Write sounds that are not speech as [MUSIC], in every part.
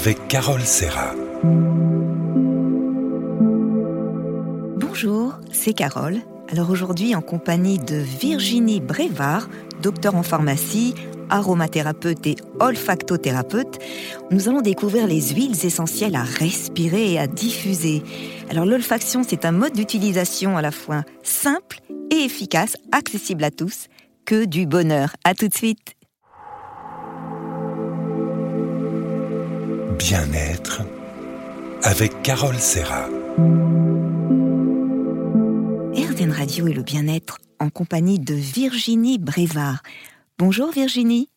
avec Carole Serra. Bonjour, c'est Carole. Alors aujourd'hui, en compagnie de Virginie Brévard, docteur en pharmacie, aromathérapeute et olfactothérapeute, nous allons découvrir les huiles essentielles à respirer et à diffuser. Alors l'olfaction, c'est un mode d'utilisation à la fois simple et efficace, accessible à tous, que du bonheur. À tout de suite. Bien-être avec Carole Serra. RZN Radio et le bien-être en compagnie de Virginie Brévard. Bonjour Virginie.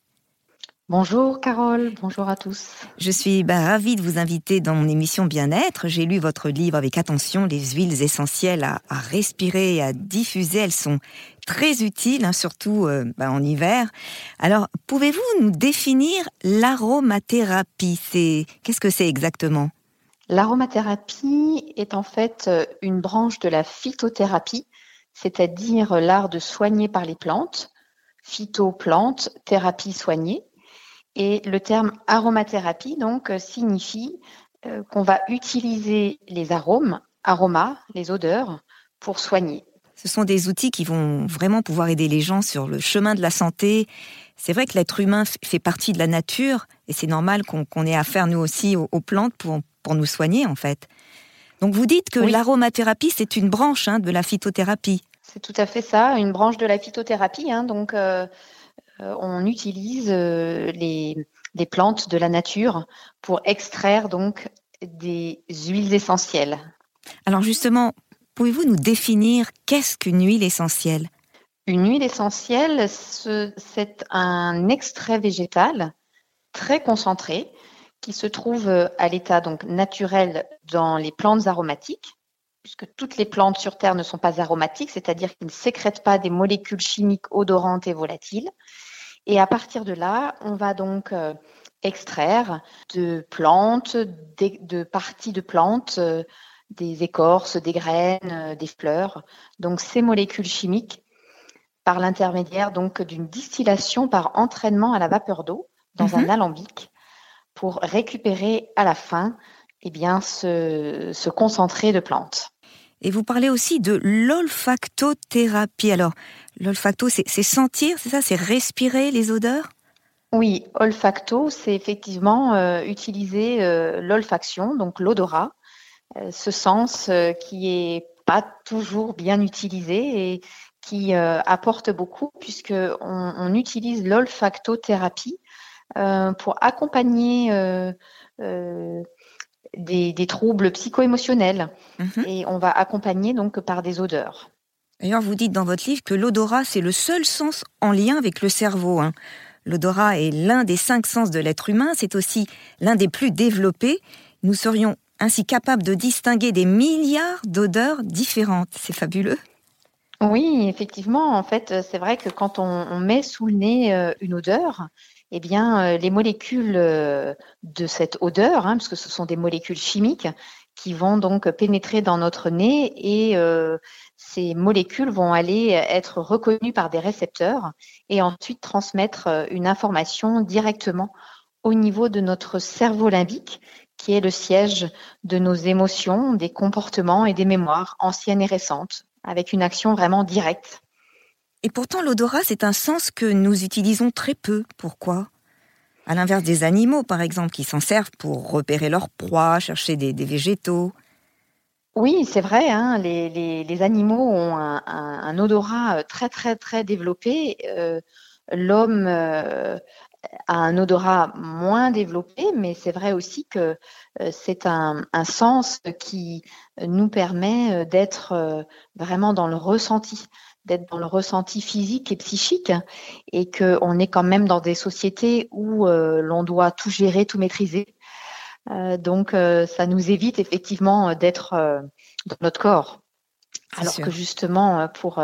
Bonjour Carole, bonjour à tous. Je suis bah, ravie de vous inviter dans mon émission Bien-être. J'ai lu votre livre avec attention, Les huiles essentielles à, respirer et à diffuser. Elles sont très utiles, hein, surtout euh, bah, en hiver. Alors, pouvez-vous nous définir l'aromathérapie? C'est Qu'est-ce que c'est exactement? L'aromathérapie est en fait euh, une branche de la phytothérapie, c'est-à-dire l'art de soigner par les plantes. Phytoplante, thérapie soignée. Et le terme aromathérapie donc euh, signifie qu'on va utiliser les arômes, aromas, les odeurs, pour soigner. Ce sont des outils qui vont vraiment pouvoir aider les gens sur le chemin de la santé. C'est vrai que l'être humain fait partie de la nature et c'est normal qu'on ait affaire nous aussi aux, plantes pour, pour nous soigner en fait. Donc vous dites que l'aromathérapie c'est une branche hein, de la phytothérapie. C'est tout à fait ça, une branche de la phytothérapie. Hein, donc euh, euh, on utilise euh, les, plantes de la nature pour extraire donc des huiles essentielles. Alors justement, pouvez-vous nous définir qu'est-ce qu'une huile essentielle? Une huile essentielle, c'est un extrait végétal très concentré qui se trouve à l'état donc naturel dans les plantes aromatiques puisque toutes les plantes sur Terre ne sont pas aromatiques, c'est-à-dire qu'ils ne sécrètent pas des molécules chimiques odorantes et volatiles. Et à partir de là, on va donc euh, extraire de plantes, de, parties de plantes, euh, des écorces, des graines, euh, des fleurs. Donc ces molécules chimiques par l'intermédiaire donc d'une distillation par entraînement à la vapeur d'eau dans un mhm. alambic pour récupérer à la fin eh bien, ce, ce concentré de plantes. Et vous parlez aussi de l'olfactothérapie. Alors, l'olfacto, c'est sentir, c'est ça? C'est respirer les odeurs? Oui, olfacto, c'est effectivement euh, utiliser euh, l'olfaction, donc l'odorat, ce sens qui est pas toujours bien utilisé et qui apporte beaucoup puisque on utilise l'olfactothérapie pour accompagner des, troubles psycho-émotionnels mhm. et on va accompagner donc par des odeurs. D'ailleurs, vous dites dans votre livre que l'odorat, c'est le seul sens en lien avec le cerveau. Hein. L'odorat est l'un des cinq sens de l'être humain, c'est aussi l'un des plus développés. Nous serions ainsi capables de distinguer des milliards d'odeurs différentes. C'est fabuleux. Oui, effectivement, en fait, c'est vrai que quand on, met sous le nez euh, une odeur, eh bien, euh, les molécules euh, de cette odeur, hein, parce que ce sont des molécules chimiques, qui vont donc pénétrer dans notre nez et euh, ces molécules vont aller être reconnues par des récepteurs et ensuite transmettre une information directement au niveau de notre cerveau limbique, qui est le siège de nos émotions, des comportements et des mémoires anciennes et récentes, avec une action vraiment directe. Et pourtant, l'odorat, c'est un sens que nous utilisons très peu. Pourquoi? À l'inverse des animaux, par exemple, qui s'en servent pour repérer leur proie, chercher des, végétaux. Oui, c'est vrai. Hein, les, animaux ont un, odorat euh, très, très, très développé. Euh, l'homme euh, a un odorat moins développé, mais c'est vrai aussi que c'est un, sens qui nous permet d'être vraiment dans le ressenti d'être dans le ressenti physique et psychique et qu'on est quand même dans des sociétés où euh, l'on doit tout gérer, tout maîtriser. Euh, donc, euh, ça nous évite effectivement d'être dans notre corps. Alors que justement, pour,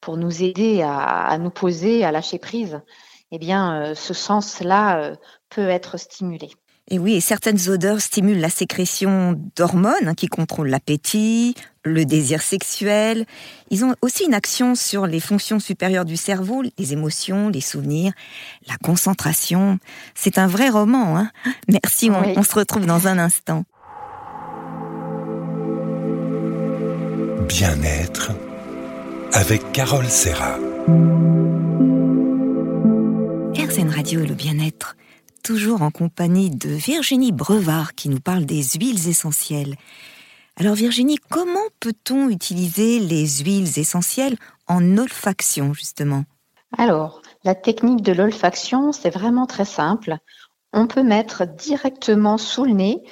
pour nous aider à, à, nous poser, à lâcher prise, eh bien, ce sens-là peut être stimulé. Et oui, et certaines odeurs stimulent la sécrétion d'hormones hein, qui contrôlent l'appétit, le désir sexuel. Ils ont aussi une action sur les fonctions supérieures du cerveau, les émotions, les souvenirs, la concentration. C'est un vrai roman. Hein Merci, on, on se retrouve dans un instant. Bien-être avec Carole Serra. RZN Radio et le bien-être toujours en compagnie de Virginie Brevard qui nous parle des huiles essentielles. Alors Virginie, comment peut-on utiliser les huiles essentielles en olfaction justement? Alors, la technique de l'olfaction, c'est vraiment très simple. On peut mettre directement sous le nez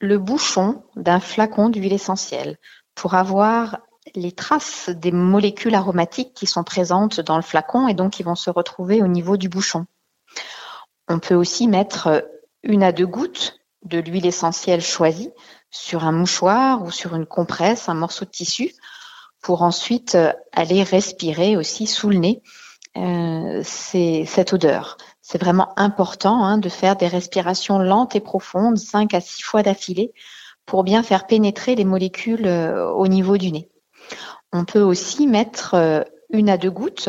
le bouchon d'un flacon d'huile essentielle pour avoir les traces des molécules aromatiques qui sont présentes dans le flacon et donc qui vont se retrouver au niveau du bouchon. On peut aussi mettre euh, une à deux gouttes de l'huile essentielle choisie sur un mouchoir ou sur une compresse, un morceau de tissu, pour ensuite euh, aller respirer aussi sous le nez euh, cette odeur. C'est vraiment important hein, de faire des respirations lentes et profondes, 5 à 6 fois d'affilée, pour bien faire pénétrer les molécules au niveau du nez. On peut aussi mettre une à deux gouttes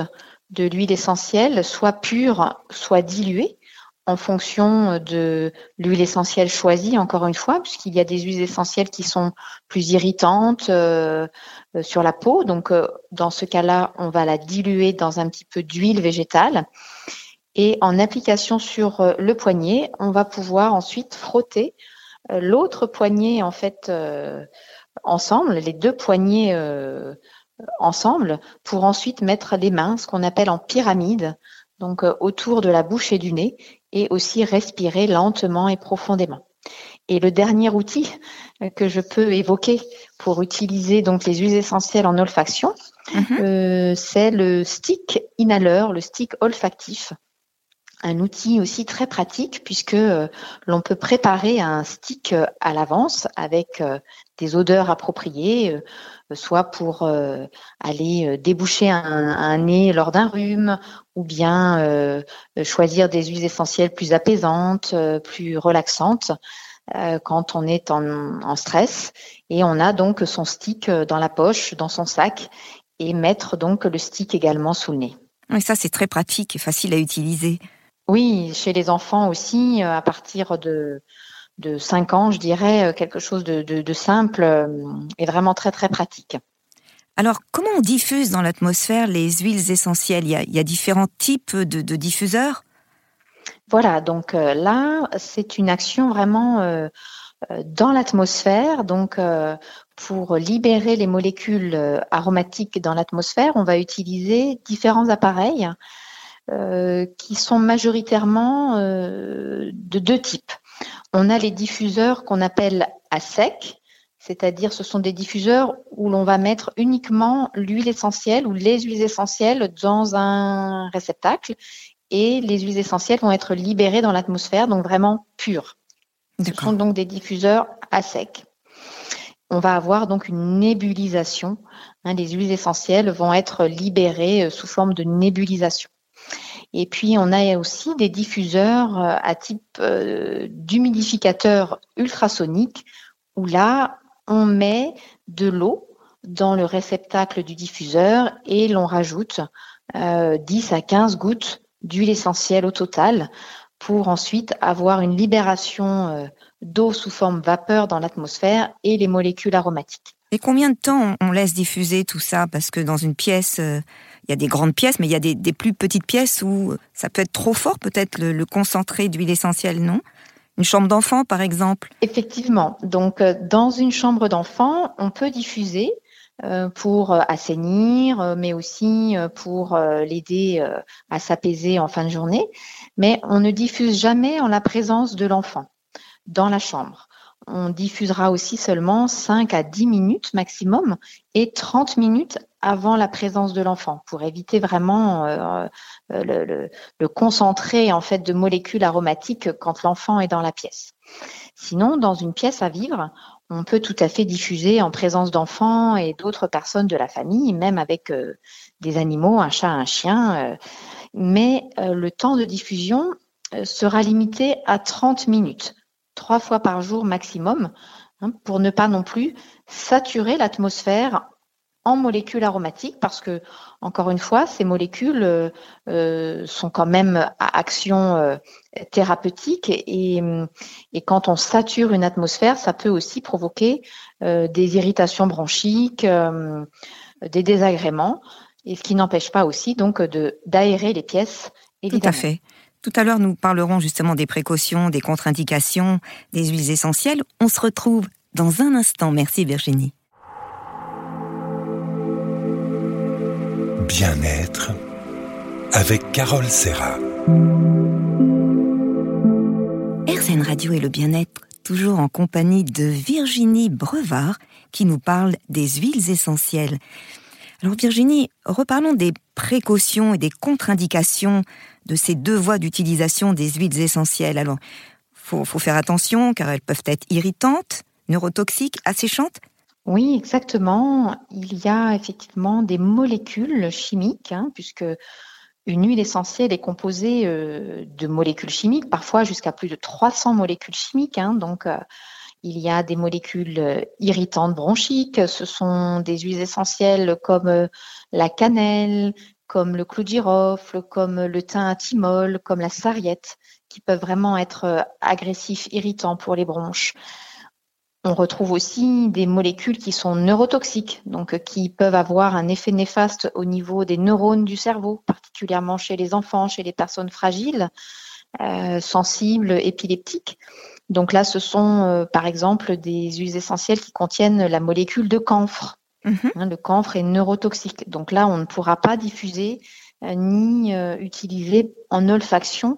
de l'huile essentielle, soit pure, soit diluée, en fonction de l'huile essentielle choisie, encore une fois, puisqu'il y a des huiles essentielles qui sont plus irritantes euh, euh, sur la peau. Donc, euh, dans ce cas-là, on va la diluer dans un petit peu d'huile végétale. Et en application sur le poignet, on va pouvoir ensuite frotter l'autre poignet, en fait, ensemble, les deux poignets ensemble, pour ensuite mettre les mains, ce qu'on appelle en pyramide, donc autour de la bouche et du nez, et aussi respirer lentement et profondément. Et le dernier outil euh, que je peux évoquer pour utiliser donc les huiles essentielles en olfaction, mhm. euh, c'est le stick inhaleur, le stick olfactif. Un outil aussi très pratique puisque euh, l'on peut préparer un stick à l'avance avec des odeurs appropriées, soit pour aller déboucher un nez lors d'un rhume ou bien euh, choisir des huiles essentielles plus apaisantes, euh, plus relaxantes euh, quand on est en, stress. Et on a donc son stick dans la poche, dans son sac, et mettre donc le stick également sous le nez. Oui, ça c'est très pratique et facile à utiliser. Oui, chez les enfants aussi, à partir de, de 5 ans, je dirais, quelque chose de, de simple et vraiment très très pratique. Alors, comment on diffuse dans l'atmosphère les huiles essentielles? Il y, a, différents types de, diffuseurs? Voilà, donc euh, là, c'est une action vraiment euh, euh, dans l'atmosphère. Donc, pour libérer les molécules aromatiques dans l'atmosphère, on va utiliser différents appareils qui sont majoritairement de deux types. On a les diffuseurs qu'on appelle à sec, c'est-à-dire ce sont des diffuseurs où l'on va mettre uniquement l'huile essentielle ou les huiles essentielles dans un réceptacle et les huiles essentielles vont être libérées dans l'atmosphère, donc vraiment pures. Ce sont donc des diffuseurs à sec. On va avoir donc une nébulisation. Hein, les huiles essentielles vont être libérées euh, sous forme de nébulisation. Et puis, on a aussi des diffuseurs euh, à type euh, d'humidificateur ultrasonique où là, on met de l'eau dans le réceptacle du diffuseur et l'on rajoute 10 euh, à 15 gouttes d'huile essentielle au total pour ensuite avoir une libération d'eau sous forme vapeur dans l'atmosphère et les molécules aromatiques. Et combien de temps on laisse diffuser tout ça? Parce que dans une pièce, il y a des grandes pièces, mais il y a des, plus petites pièces où ça peut être trop fort, peut-être le concentré d'huile essentielle, non? Une chambre d'enfant, par exemple? Effectivement. Donc, euh, dans une chambre d'enfant, on peut diffuser euh, pour euh, assainir, mais aussi pour l'aider à s'apaiser en fin de journée. Mais on ne diffuse jamais en la présence de l'enfant dans la chambre. On diffusera aussi seulement 5 à 10 minutes maximum et 30 minutes avant la présence de l'enfant pour éviter vraiment euh, euh, le, concentré en fait de molécules aromatiques quand l'enfant est dans la pièce. Sinon, dans une pièce à vivre, on peut tout à fait diffuser en présence d'enfants et d'autres personnes de la famille, même avec euh, des animaux, un chat, un chien. mais le temps de diffusion sera limité à 30 minutes trois fois par jour maximum, hein, pour ne pas non plus saturer l'atmosphère en molécules aromatiques parce que, encore une fois, ces molécules euh, euh, sont quand même à action euh, thérapeutique et, et, quand on sature une atmosphère, ça peut aussi provoquer des irritations bronchiques, des désagréments, et ce qui n'empêche pas aussi donc de d'aérer les pièces. Évidemment. Tout à fait. Tout à l'heure, nous parlerons justement des précautions, des contre-indications, des huiles essentielles. On se retrouve dans un instant. Merci Virginie. Bien-être avec Carole Serra. RZN Radio et le bien-être, toujours en compagnie de Virginie Brevard, qui nous parle des huiles essentielles. Alors Virginie, reparlons des précautions et des contre-indications de ces deux voies d'utilisation des huiles essentielles. Alors, faut, faut faire attention car elles peuvent être irritantes, neurotoxiques, asséchantes oui, exactement. Il y a effectivement des molécules chimiques, hein, puisque une huile essentielle est composée euh, de molécules chimiques, parfois jusqu'à plus de 300 molécules chimiques. Hein. donc, euh, il y a des molécules euh, irritantes bronchiques. Ce sont des huiles essentielles comme la cannelle, comme le clou de girofle, comme le thym à thymol, comme la sarriette, qui peuvent vraiment être agressifs, irritants pour les bronches. On retrouve aussi des molécules qui sont neurotoxiques, donc euh, qui peuvent avoir un effet néfaste au niveau des neurones du cerveau, particulièrement chez les enfants, chez les personnes fragiles, euh, sensibles, épileptiques. Donc là, ce sont euh, par exemple des huiles essentielles qui contiennent la molécule de camphre. Mhm. Hein, le camphre est neurotoxique. Donc là, on ne pourra pas diffuser ni utiliser en olfaction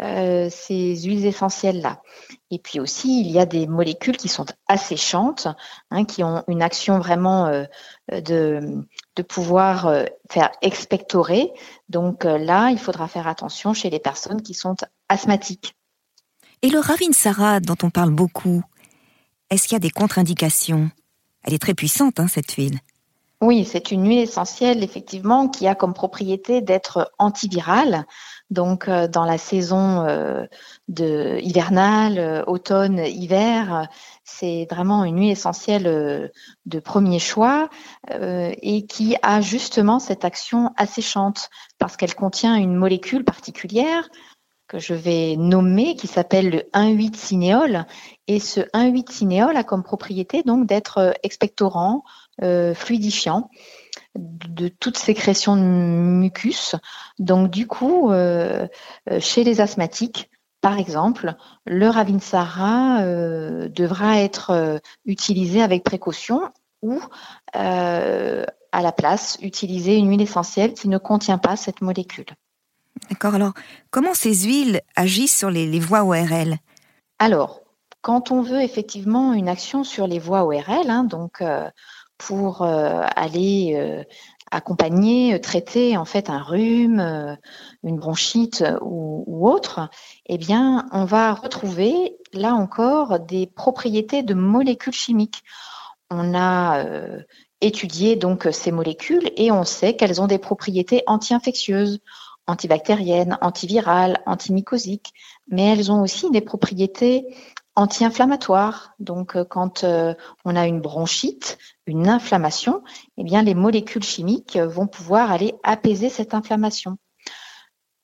euh, ces huiles essentielles-là. Et puis aussi, il y a des molécules qui sont asséchantes, hein, qui ont une action vraiment euh, de, de, pouvoir euh, faire expectorer. Donc là, il faudra faire attention chez les personnes qui sont asthmatiques. Et le Ravinsara, dont on parle beaucoup, est-ce qu'il y a des contre-indications? Elle est très puissante, hein, cette huile. Oui, c'est une huile essentielle, effectivement, qui a comme propriété d'être antivirale. Donc, euh, dans la saison euh, hivernale, euh, automne, hiver, c'est vraiment une huile essentielle de premier choix et qui a justement cette action asséchante parce qu'elle contient une molécule particulière que je vais nommer qui s'appelle le 1,8-cinéol et ce 1,8-cinéol a comme propriété donc d'être expectorant, fluidifiant de toute sécrétion de mucus. Donc du coup, euh, euh, chez les asthmatiques, par exemple, le Ravinsara euh, devra être utilisé avec précaution ou à la place utiliser une huile essentielle qui ne contient pas cette molécule. D'accord. Alors, comment ces huiles agissent sur les, voies ORL Alors, quand on veut effectivement une action sur les voies ORL, hein, donc pour euh, aller euh, accompagner, euh, traiter en fait un rhume, une bronchite ou, ou, autre, eh bien, on va retrouver là encore des propriétés de molécules chimiques. On a étudié donc ces molécules et on sait qu'elles ont des propriétés anti-infectieuses, antibactériennes, antivirales, antimycosiques, mais elles ont aussi des propriétés anti-inflammatoire. Donc, euh, quand euh, on a une bronchite, une inflammation, eh bien, les molécules chimiques vont pouvoir aller apaiser cette inflammation.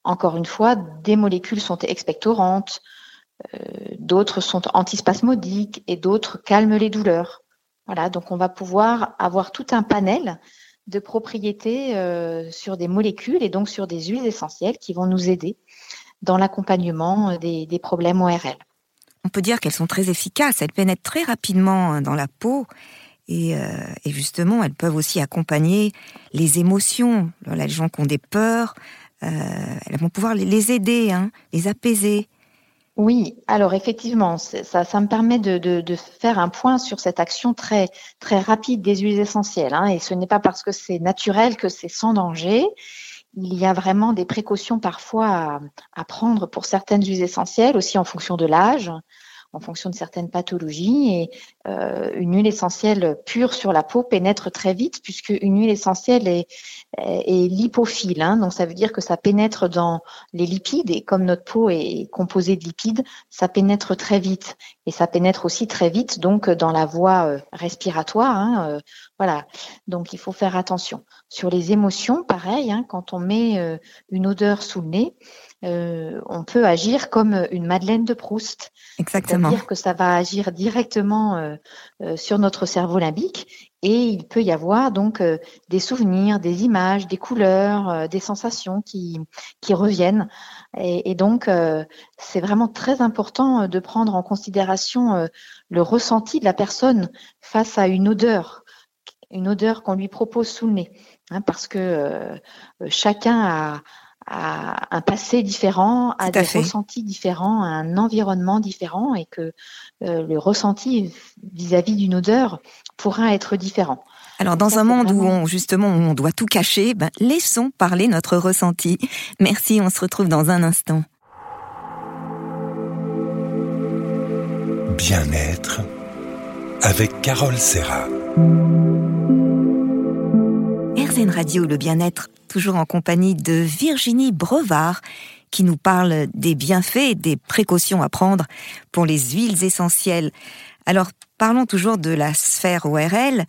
Encore une fois, des molécules sont expectorantes, euh, d'autres sont antispasmodiques et d'autres calment les douleurs. Voilà, donc on va pouvoir avoir tout un panel de propriétés sur des molécules et donc sur des huiles essentielles qui vont nous aider dans l'accompagnement des, des problèmes ORL on peut dire qu'elles sont très efficaces. Elles pénètrent très rapidement hein, dans la peau. Et, euh, justement, elles peuvent aussi accompagner les émotions. les gens qui ont des peurs, euh, elles vont pouvoir les aider, hein, les apaiser. Oui, alors effectivement, ça, me permet de, faire un point sur cette action très très rapide des huiles essentielles. Hein, et ce n'est pas parce que c'est naturel que c'est sans danger il y a vraiment des précautions parfois à, prendre pour certaines huiles essentielles, aussi en fonction de l'âge, en fonction de certaines pathologies. Et euh, une huile essentielle pure sur la peau pénètre très vite puisque une huile essentielle est, lipophile. Hein, donc ça veut dire que ça pénètre dans les lipides et comme notre peau est composée de lipides, ça pénètre très vite et ça pénètre aussi très vite donc dans la voie euh, respiratoire. Hein, euh, voilà. Donc il faut faire attention. Sur les émotions, pareil. Hein, quand on met une odeur sous le nez, euh, on peut agir comme une Madeleine de Proust. Exactement. C'est-à-dire que ça va agir directement euh, euh, sur notre cerveau limbique et il peut y avoir donc des souvenirs, des images, des couleurs, des sensations qui, qui reviennent. Et, et donc, c'est vraiment très important de prendre en considération le ressenti de la personne face à une odeur, une odeur qu'on lui propose sous le nez. Hein, parce que chacun a, à un passé différent, à des ressentis différents, à un environnement différent et que euh, le ressenti vis-à-vis d'une odeur pourra être différent. Alors dans un monde où on justement on doit tout cacher, ben, laissons parler notre ressenti. Merci, on se retrouve dans un instant. Bien-être avec Carole Serra. RZN Radio, le bien-être toujours en compagnie de Virginie Brevard, qui nous parle des bienfaits et des précautions à prendre pour les huiles essentielles. Alors, parlons toujours de la sphère ORL.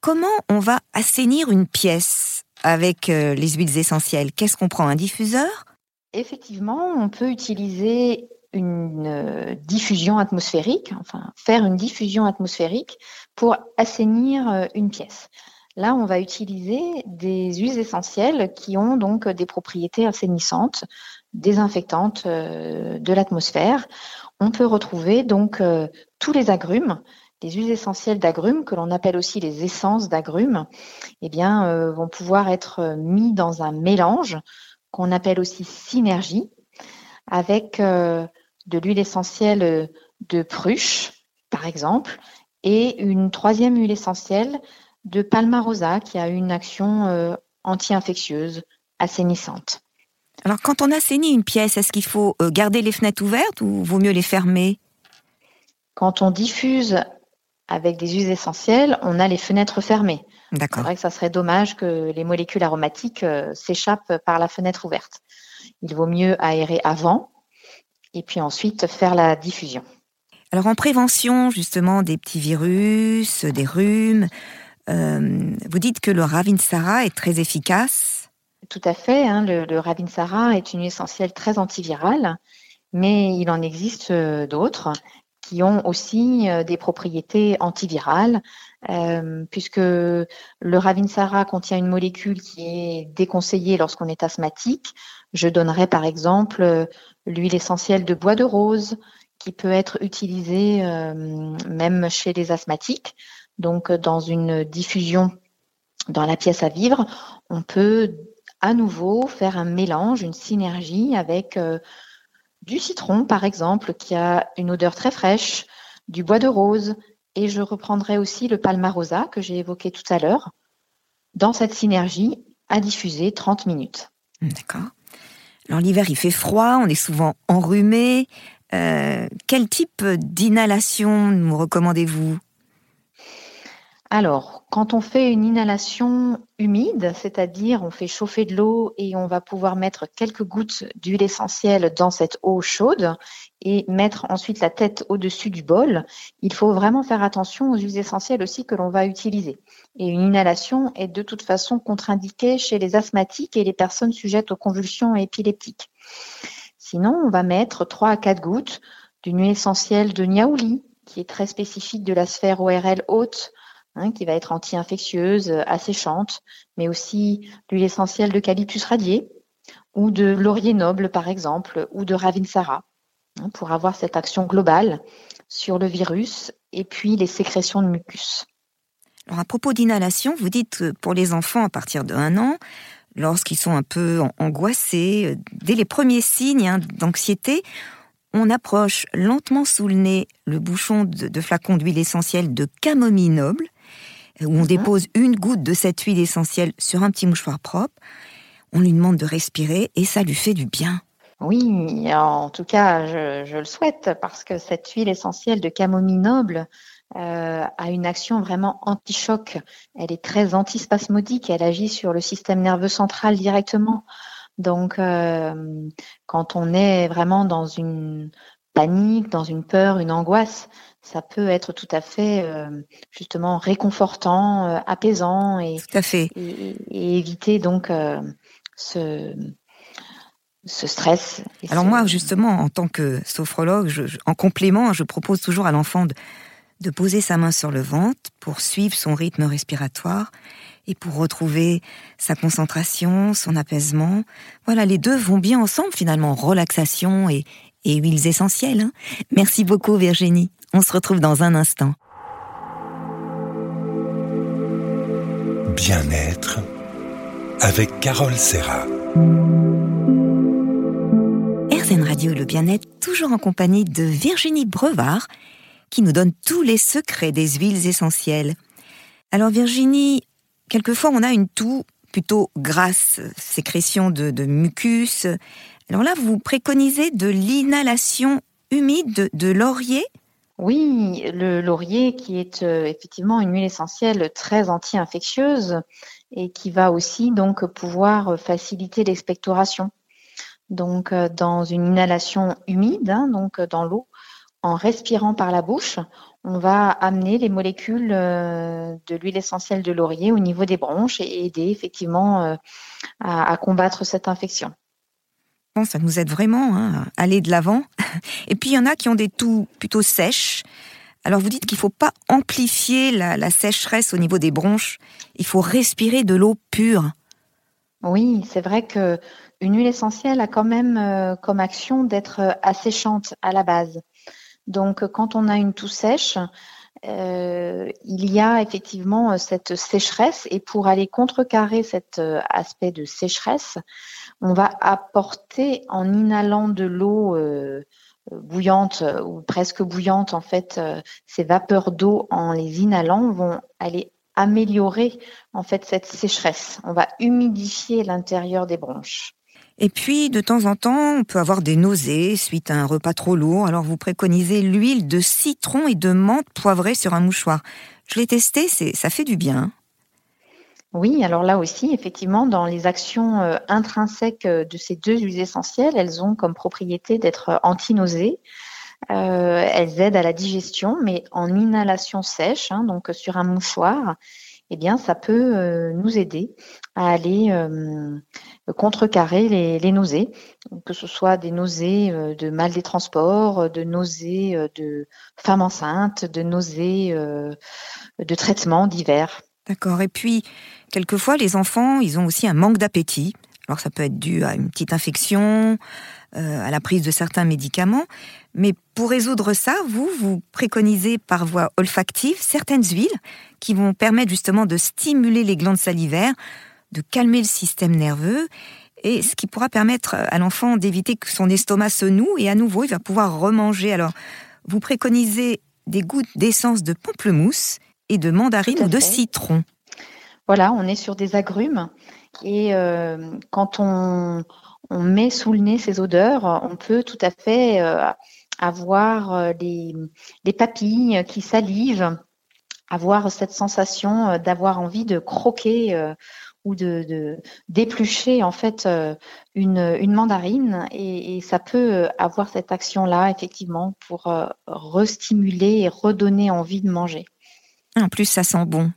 Comment on va assainir une pièce avec euh, les huiles essentielles? Qu'est-ce qu'on prend? Un diffuseur? Effectivement, on peut utiliser une euh, diffusion atmosphérique, enfin faire une diffusion atmosphérique pour assainir euh, une pièce. Là, on va utiliser des huiles essentielles qui ont donc des propriétés assainissantes, désinfectantes euh, de l'atmosphère. On peut retrouver donc euh, tous les agrumes, les huiles essentielles d'agrumes, que l'on appelle aussi les essences d'agrumes, eh bien, euh, vont pouvoir être mis dans un mélange qu'on appelle aussi synergie, avec de l'huile essentielle de pruche, par exemple, et une troisième huile essentielle de Palmarosa qui a une action euh, anti-infectieuse assainissante. Alors quand on assainit une pièce, est-ce qu'il faut euh, garder les fenêtres ouvertes ou vaut mieux les fermer? Quand on diffuse avec des huiles essentielles, on a les fenêtres fermées. D'accord. C'est vrai que ça serait dommage que les molécules aromatiques euh, s'échappent par la fenêtre ouverte. Il vaut mieux aérer avant et puis ensuite faire la diffusion. Alors en prévention justement des petits virus, des rhumes, euh, vous dites que le Ravinsara est très efficace. Tout à fait. Hein, le, Ravinsara est une essentielle très antivirale, mais il en existe euh, d'autres qui ont aussi euh, des propriétés antivirales, puisque le Ravinsara contient une molécule qui est déconseillée lorsqu'on est asthmatique. Je donnerai par exemple l'huile essentielle de bois de rose, qui peut être utilisée même chez les asthmatiques. Donc, dans une diffusion dans la pièce à vivre, on peut à nouveau faire un mélange, une synergie avec euh, du citron, par exemple, qui a une odeur très fraîche, du bois de rose, et je reprendrai aussi le palmarosa que j'ai évoqué tout à l'heure, dans cette synergie à diffuser 30 minutes. D'accord. Alors l'hiver, il fait froid, on est souvent enrhumé. Euh, quel type d'inhalation nous recommandez-vous? Alors, quand on fait une inhalation humide, c'est-à-dire on fait chauffer de l'eau et on va pouvoir mettre quelques gouttes d'huile essentielle dans cette eau chaude et mettre ensuite la tête au-dessus du bol, il faut vraiment faire attention aux huiles essentielles aussi que l'on va utiliser. Et une inhalation est de toute façon contre-indiquée chez les asthmatiques et les personnes sujettes aux convulsions épileptiques. Sinon, on va mettre 3 à 4 gouttes d'une huile essentielle de niaouli, qui est très spécifique de la sphère ORL haute, Hein, qui va être anti-infectieuse, euh, asséchante, mais aussi l'huile essentielle d'eucalyptus radié ou de laurier noble par exemple, ou de ravinsara, hein, pour avoir cette action globale sur le virus et puis les sécrétions de mucus. Alors à propos d'inhalation, vous dites que pour les enfants à partir de 1 an, lorsqu'ils sont un peu angoissés, euh, dès les premiers signes hein, d'anxiété, on approche lentement sous le nez le bouchon de, de flacon d'huile essentielle de camomille noble où on mhm. dépose une goutte de cette huile essentielle sur un petit mouchoir propre. On lui demande de respirer et ça lui fait du bien. Oui, en tout cas, je, le souhaite parce que cette huile essentielle de camomille noble a une action vraiment anti-choc. Elle est très antispasmodique. Elle agit sur le système nerveux central directement. Donc, quand on est vraiment dans une panique, dans une peur, une angoisse, ça peut être tout à fait justement réconfortant, apaisant et, tout à fait. et, éviter donc ce, ce stress. Alors moi, justement, en tant que sophrologue, en complément, je propose toujours à l'enfant de, de poser sa main sur le ventre pour suivre son rythme respiratoire et pour retrouver sa concentration, son apaisement. Voilà, les deux vont bien ensemble finalement, relaxation et, et huiles essentielles. Hein. Merci beaucoup Virginie. On se retrouve dans un instant. Bien-être avec Carole Serra. RZN Radio Le Bien-être, toujours en compagnie de Virginie Brevard, qui nous donne tous les secrets des huiles essentielles. Alors Virginie, quelquefois on a une toux plutôt grasse, sécrétion de, mucus. Alors là, vous préconisez de l'inhalation humide de, laurier Oui, le laurier qui est euh, effectivement une huile essentielle très anti-infectieuse et qui va aussi donc pouvoir faciliter l'expectoration. Donc euh, dans une inhalation humide, hein, donc dans l'eau, en respirant par la bouche, on va amener les molécules euh, de l'huile essentielle de laurier au niveau des bronches et aider effectivement euh, à, combattre cette infection. Ça nous aide vraiment hein, à aller de l'avant. [LAUGHS] Et puis il y en a qui ont des toux plutôt sèches. Alors vous dites qu'il ne faut pas amplifier la, sécheresse au niveau des bronches. Il faut respirer de l'eau pure. Oui, c'est vrai que une huile essentielle a quand même euh, comme action d'être asséchante à la base. Donc, quand on a une toux sèche, euh, il y a effectivement euh, cette sécheresse et pour aller contrecarrer cet euh, aspect de sécheresse, on va apporter en inhalant de l'eau bouillante ou presque bouillante, en fait, ces vapeurs d'eau en les inhalant vont aller améliorer en fait cette sécheresse. On va humidifier l'intérieur des bronches. Et puis, de temps en temps, on peut avoir des nausées suite à un repas trop lourd. Alors, vous préconisez l'huile de citron et de menthe poivrée sur un mouchoir. Je l'ai testé, ça fait du bien. Oui, alors là aussi, effectivement, dans les actions euh, intrinsèques euh, de ces deux huiles essentielles, elles ont comme propriété d'être euh, anti-nausées. elles aident à la digestion, mais en inhalation sèche, hein, donc sur un mouchoir, eh bien, ça peut nous aider à aller contrecarrer les, nausées, que ce soit des nausées de mal des transports, de nausées de femmes enceintes, de nausées de traitements divers. D'accord. Et puis, quelquefois, les enfants, ils ont aussi un manque d'appétit. Alors, ça peut être dû à une petite infection, à la prise de certains médicaments. Mais pour résoudre ça, vous, vous préconisez par voie olfactive certaines huiles qui vont permettre justement de stimuler les glandes salivaires, de calmer le système nerveux, et ce qui pourra permettre à l'enfant d'éviter que son estomac se noue, et à nouveau, il va pouvoir remanger. Alors, vous préconisez des gouttes d'essence de pamplemousse et de mandarine ou de citron. Voilà, on est sur des agrumes, et euh, quand on, met sous le nez ces odeurs, on peut tout à fait euh, avoir euh, les, les papilles qui salivent avoir cette sensation euh, d'avoir envie de croquer euh, ou de, d'éplucher en fait euh, une, une mandarine et, ça peut avoir cette action là effectivement pour restimuler et redonner envie de manger. En plus, ça sent bon.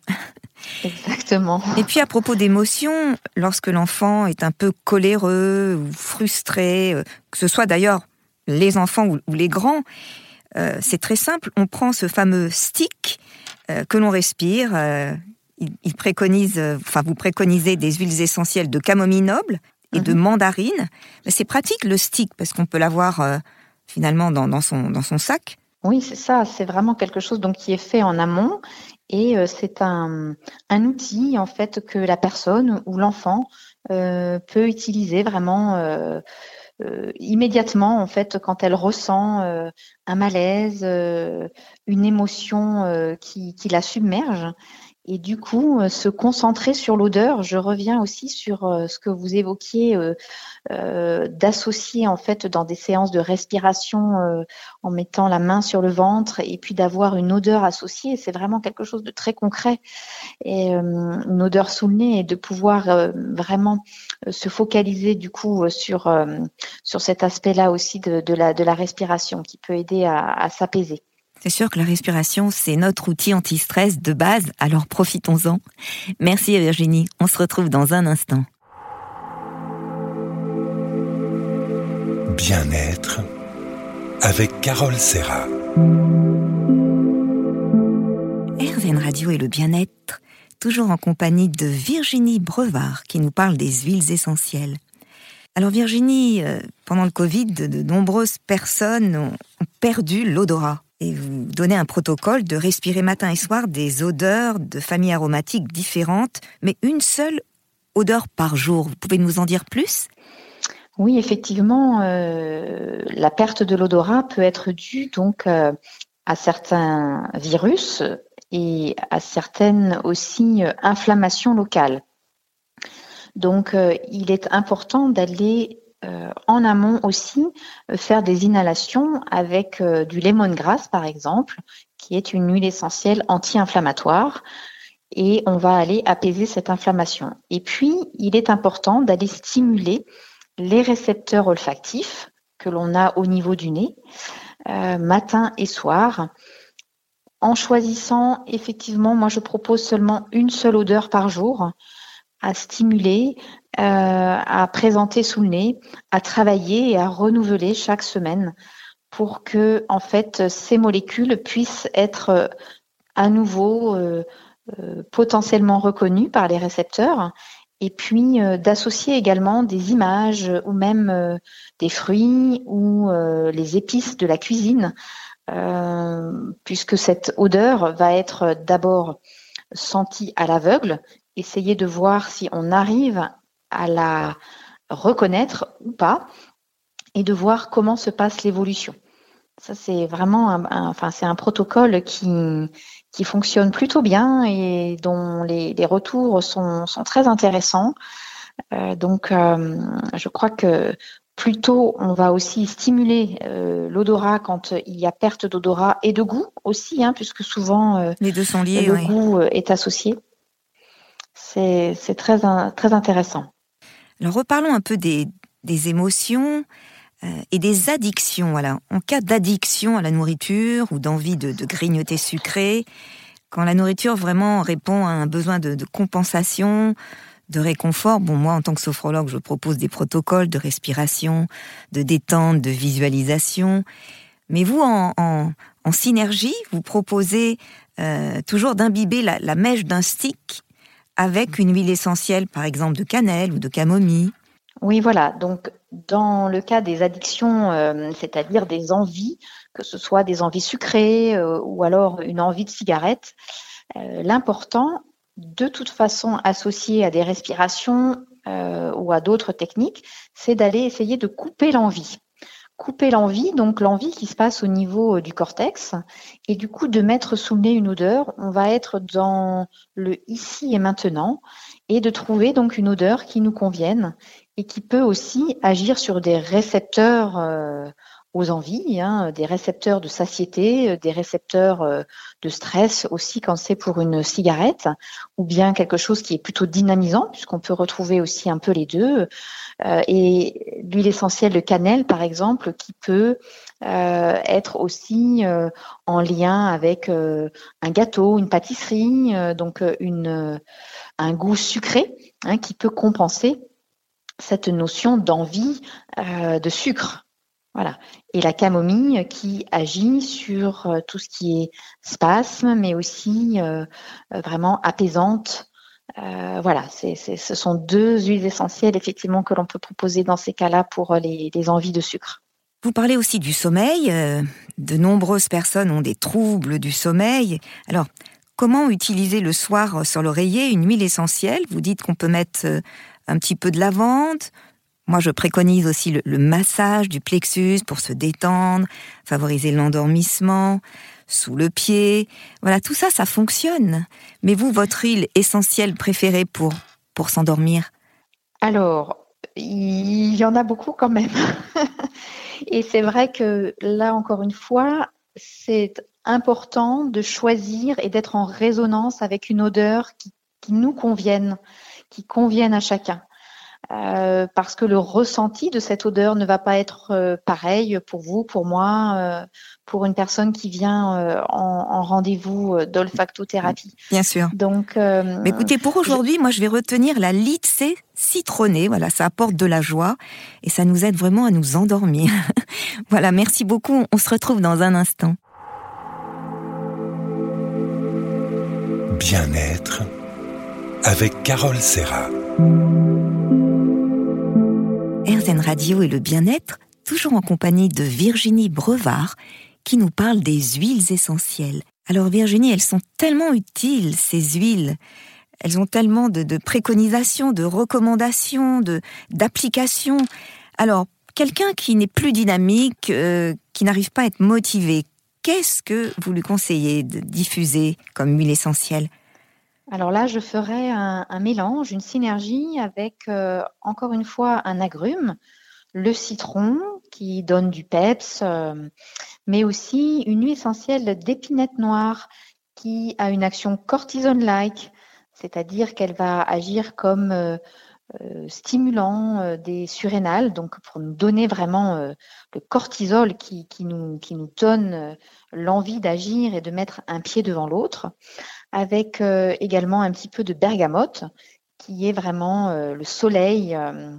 Exactement. Et puis à propos d'émotions, lorsque l'enfant est un peu coléreux ou frustré, que ce soit d'ailleurs les enfants ou, les grands, c'est très simple. On prend ce fameux stick euh, que l'on respire. Euh, il, préconise, euh, enfin vous préconisez des huiles essentielles de camomille noble et de mhm. mandarine. Mais c'est pratique le stick parce qu'on peut l'avoir finalement dans, son, dans son sac. Oui, c'est ça. C'est vraiment quelque chose donc qui est fait en amont et c'est un, un, outil en fait que la personne ou l'enfant peut utiliser vraiment euh, immédiatement, en fait, quand elle ressent euh, un malaise, euh, une émotion qui, la submerge, et du coup euh, se concentrer sur l'odeur. Je reviens aussi sur euh, ce que vous évoquiez euh, d'associer en fait dans des séances de respiration en mettant la main sur le ventre et puis d'avoir une odeur associée. C'est vraiment quelque chose de très concret et une odeur sous le nez et de pouvoir vraiment se focaliser du coup sur sur cet aspect-là aussi de, de, la de la respiration qui peut aider à, à s'apaiser. C'est sûr que la respiration, c'est notre outil anti-stress de base, alors profitons-en. Merci Virginie, on se retrouve dans un instant. Bien-être avec Carole Serra. RZN Radio et le bien-être, toujours en compagnie de Virginie Brevard qui nous parle des huiles essentielles. Alors Virginie, euh, pendant le Covid, de nombreuses personnes ont perdu l'odorat vous donnez un protocole de respirer matin et soir des odeurs de familles aromatiques différentes, mais une seule odeur par jour. Vous pouvez nous en dire plus? Oui, effectivement, euh, la perte de l'odorat peut être due donc euh, à certains virus et à certaines aussi euh, inflammations locales. Donc, il est important d'aller euh, en amont aussi euh, faire des inhalations avec euh, du lemongrass par exemple, qui est une huile essentielle anti-inflammatoire et on va aller apaiser cette inflammation. Et puis, il est important d'aller stimuler les récepteurs olfactifs que l'on a au niveau du nez, matin et soir, en choisissant effectivement, moi je propose seulement une seule odeur par jour à stimuler, euh, à présenter sous le nez, à travailler et à renouveler chaque semaine pour que en fait ces molécules puissent être euh, à nouveau euh, potentiellement reconnues par les récepteurs et puis d'associer également des images ou même des fruits ou les épices de la cuisine, puisque cette odeur va être d'abord sentie à l'aveugle, essayer de voir si on arrive à la reconnaître ou pas et de voir comment se passe l'évolution. Ça, c'est vraiment un, enfin, c'est un protocole qui, qui fonctionne plutôt bien et dont les, les retours sont, sont, très intéressants. Euh, donc, euh, je crois que plutôt on va aussi stimuler euh, l'odorat quand il y a perte d'odorat et de goût aussi, hein, puisque souvent les deux sont liés, le goût est associé. C'est très, très intéressant. Alors reparlons un peu des, des émotions euh, et des addictions. En cas d'addiction à la nourriture ou d'envie de, grignoter sucré, quand la nourriture vraiment répond à un besoin de, compensation, de réconfort, bon moi en tant que sophrologue, je propose des protocoles de respiration, de détente, de visualisation. Mais vous, en, synergie, vous proposez euh, toujours d'imbiber la mèche d'un stick avec une huile essentielle, par exemple de cannelle ou de camomille. Oui, voilà. Donc, dans le cas des addictions, euh, c'est-à-dire des envies, que ce soit des envies sucrées euh, ou alors une envie de cigarette, euh, l'important, de toute façon associé à des respirations ou à d'autres techniques, c'est d'aller essayer de couper l'envie couper l'envie, donc l'envie qui se passe au niveau euh, du cortex, et du coup de mettre sous le nez une odeur, on va être dans le ici et maintenant, et de trouver donc une odeur qui nous convienne et qui peut aussi agir sur des récepteurs euh, aux envies, hein, des récepteurs de satiété, euh, des récepteurs euh, de stress aussi quand c'est pour une cigarette, ou bien quelque chose qui est plutôt dynamisant, puisqu'on peut retrouver aussi un peu les deux. Euh, et l'huile essentielle de cannelle, par exemple, qui peut être aussi en lien avec un gâteau, une pâtisserie, donc une, un goût sucré hein, qui peut compenser cette notion d'envie de sucre. Voilà. Et la camomille qui agit sur euh, tout ce qui est spasme, mais aussi euh, euh, vraiment apaisante. voilà, c'est, ce sont deux huiles essentielles effectivement que l'on peut proposer dans ces cas-là pour les, les, envies de sucre. Vous parlez aussi du sommeil. De nombreuses personnes ont des troubles du sommeil. Alors, comment utiliser le soir sur l'oreiller une huile essentielle? Vous dites qu'on peut mettre un petit peu de lavande, Moi, je préconise aussi le, massage du plexus pour se détendre, favoriser l'endormissement, sous le pied. Voilà, tout ça, ça fonctionne. Mais vous, votre huile essentielle préférée pour, pour s'endormir? Alors, il y en a beaucoup quand même. [LAUGHS] Et c'est vrai que là, encore une fois, c'est important de choisir et d'être en résonance avec une odeur qui nous convienne, qui convienne à chacun. Euh, parce que le ressenti de cette odeur ne va pas être euh, pareil pour vous, pour moi, euh, pour une personne qui vient euh, en, en rendez-vous d'olfactothérapie. Bien sûr. Donc, Mais écoutez, pour aujourd'hui, je... moi, je vais retenir la litse citronnée. Voilà, ça apporte de la joie et ça nous aide vraiment à nous endormir. [LAUGHS] voilà, merci beaucoup. On se retrouve dans un instant. Bien-être avec Carole Serra. RZN Radio et le bien-être, toujours en compagnie de Virginie Brevard, qui nous parle des huiles essentielles. Alors Virginie, elles sont tellement utiles, ces huiles. Elles ont tellement de, de préconisations, de recommandations, de d'applications. Alors, quelqu'un qui n'est plus dynamique, euh, qui n'arrive pas à être motivé, qu'est-ce que vous lui conseillez de diffuser comme huile essentielle? Alors là, je ferai un, mélange, une synergie avec, euh, encore une fois, un agrume, le citron qui donne du peps, euh, mais aussi une huile essentielle d'épinette noire qui a une action cortisone-like, c'est-à-dire qu'elle va agir comme euh, stimulant des surrénales, donc pour nous donner vraiment le cortisol qui nous donne l'envie d'agir et de mettre un pied devant l'autre avec euh, également un petit peu de bergamote, qui est vraiment euh, le soleil, euh,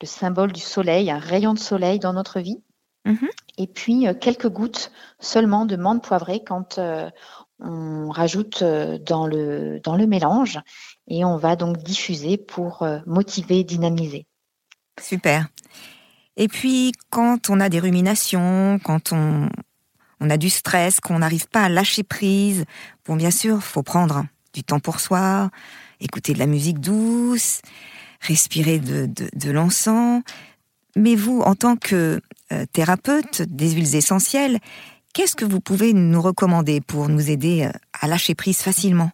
le symbole du soleil, un rayon de soleil dans notre vie. Mmh. Et puis quelques gouttes seulement de menthe poivrée quand on rajoute dans le, dans le mélange et on va donc diffuser pour motiver, dynamiser. Super. Et puis quand on a des ruminations, quand on, on a du stress, qu'on n'arrive pas à lâcher prise. Bon, bien sûr, faut prendre du temps pour soi, écouter de la musique douce, respirer de, l'encens. Mais vous, en tant que euh, thérapeute des huiles essentielles, qu'est-ce que vous pouvez nous recommander pour nous aider euh, à lâcher prise facilement?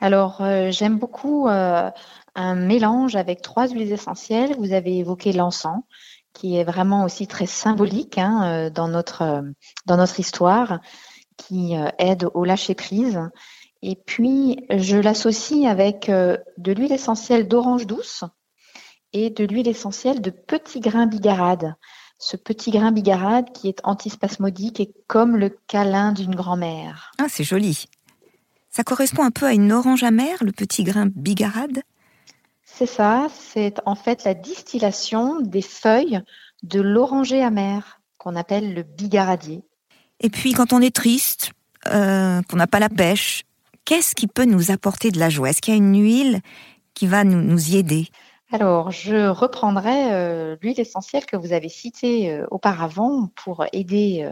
Alors, euh, j'aime beaucoup un mélange avec trois huiles essentielles. Vous avez évoqué l'encens qui est vraiment aussi très symbolique hein, euh, dans, notre, euh, dans notre histoire, qui euh, aide au lâcher prise. Et puis, je l'associe avec de l'huile essentielle d'orange douce et de l'huile essentielle de petit grain bigarade. Ce petit grain bigarade qui est antispasmodique et comme le câlin d'une grand-mère. Ah, c'est joli. Ça correspond un peu à une orange amère, le petit grain bigarade? C'est ça, c'est en fait la distillation des feuilles de l'oranger amer qu'on appelle le bigaradier. Et puis quand on est triste, euh, qu'on n'a pas la pêche, qu'est-ce qui peut nous apporter de la joie? Est-ce qu'il y a une huile qui va nous, nous y aider? Alors, je reprendrai euh, l'huile essentielle que vous avez citée euh, auparavant pour aider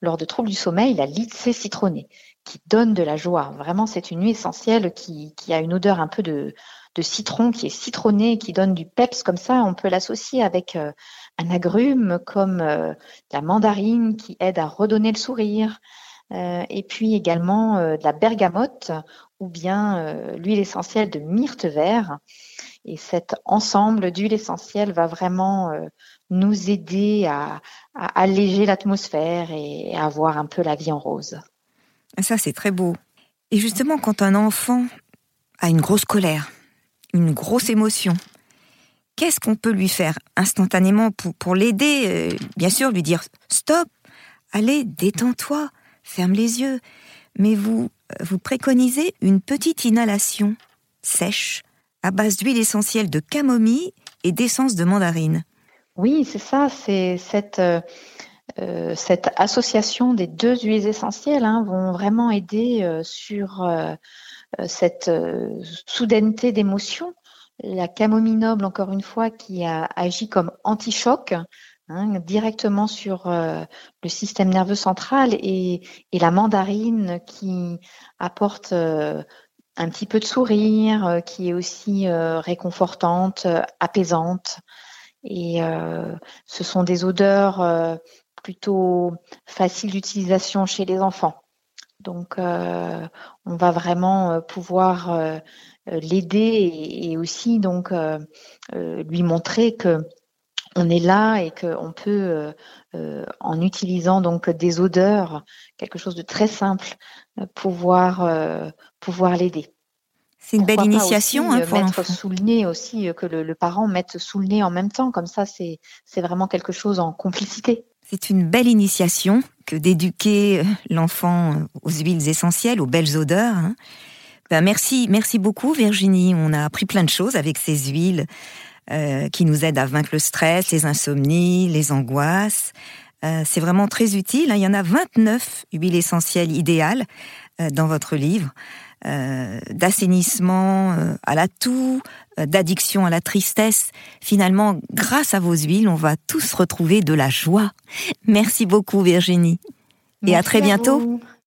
lors de troubles du sommeil, la litse citronnée, qui donne de la joie. Vraiment, c'est une huile essentielle qui, qui, a une odeur un peu de, de citron qui est citronné, qui donne du peps comme ça. On peut l'associer avec euh, un agrume comme euh, la mandarine qui aide à redonner le sourire. Euh, et puis également de la bergamote ou bien l'huile essentielle de myrte vert. Et cet ensemble d'huile essentielle va vraiment nous aider à, à alléger l'atmosphère et à avoir un peu la vie en rose. Ça, c'est très beau. Et justement, quand un enfant a une grosse colère, une grosse émotion. Qu'est-ce qu'on peut lui faire instantanément pour, pour l'aider euh, Bien sûr, lui dire stop, allez, détends-toi, ferme les yeux. Mais vous, euh, vous préconisez une petite inhalation sèche à base d'huile essentielle de camomille et d'essence de mandarine. Oui, c'est ça, c'est cette, euh, cette association des deux huiles essentielles hein, vont vraiment aider sur cette soudaineté d'émotion. La camomille noble, encore une fois, qui a agi comme anti-choc, Hein, directement sur euh, le système nerveux central et, et, la mandarine qui apporte euh, un petit peu de sourire, euh, qui est aussi réconfortante, apaisante. Et ce sont des odeurs plutôt faciles d'utilisation chez les enfants. Donc, on va vraiment pouvoir l'aider et, aussi donc lui montrer que on est là et qu'on peut, en utilisant donc des odeurs, quelque chose de très simple, pouvoir pouvoir l'aider. C'est une belle initiation aussi, hein, mettre sous le nez aussi que le, parent mette sous le nez en même temps, comme ça c'est c'est vraiment quelque chose en complicité. C'est une belle initiation que d'éduquer l'enfant aux huiles essentielles, aux belles odeurs. Hein. Ben merci, beaucoup Virginie. On a appris plein de choses avec ces huiles euh, qui nous aident à vaincre le stress, les insomnies, les angoisses. Euh, c'est vraiment très utile. Hein. Il y en a 29 huiles essentielles idéales euh, dans votre livre. D'assainissement à la toux, d'addiction à la tristesse. Finalement, grâce à vos huiles, on va tous retrouver de la joie. Merci beaucoup Virginie. Et à très bientôt.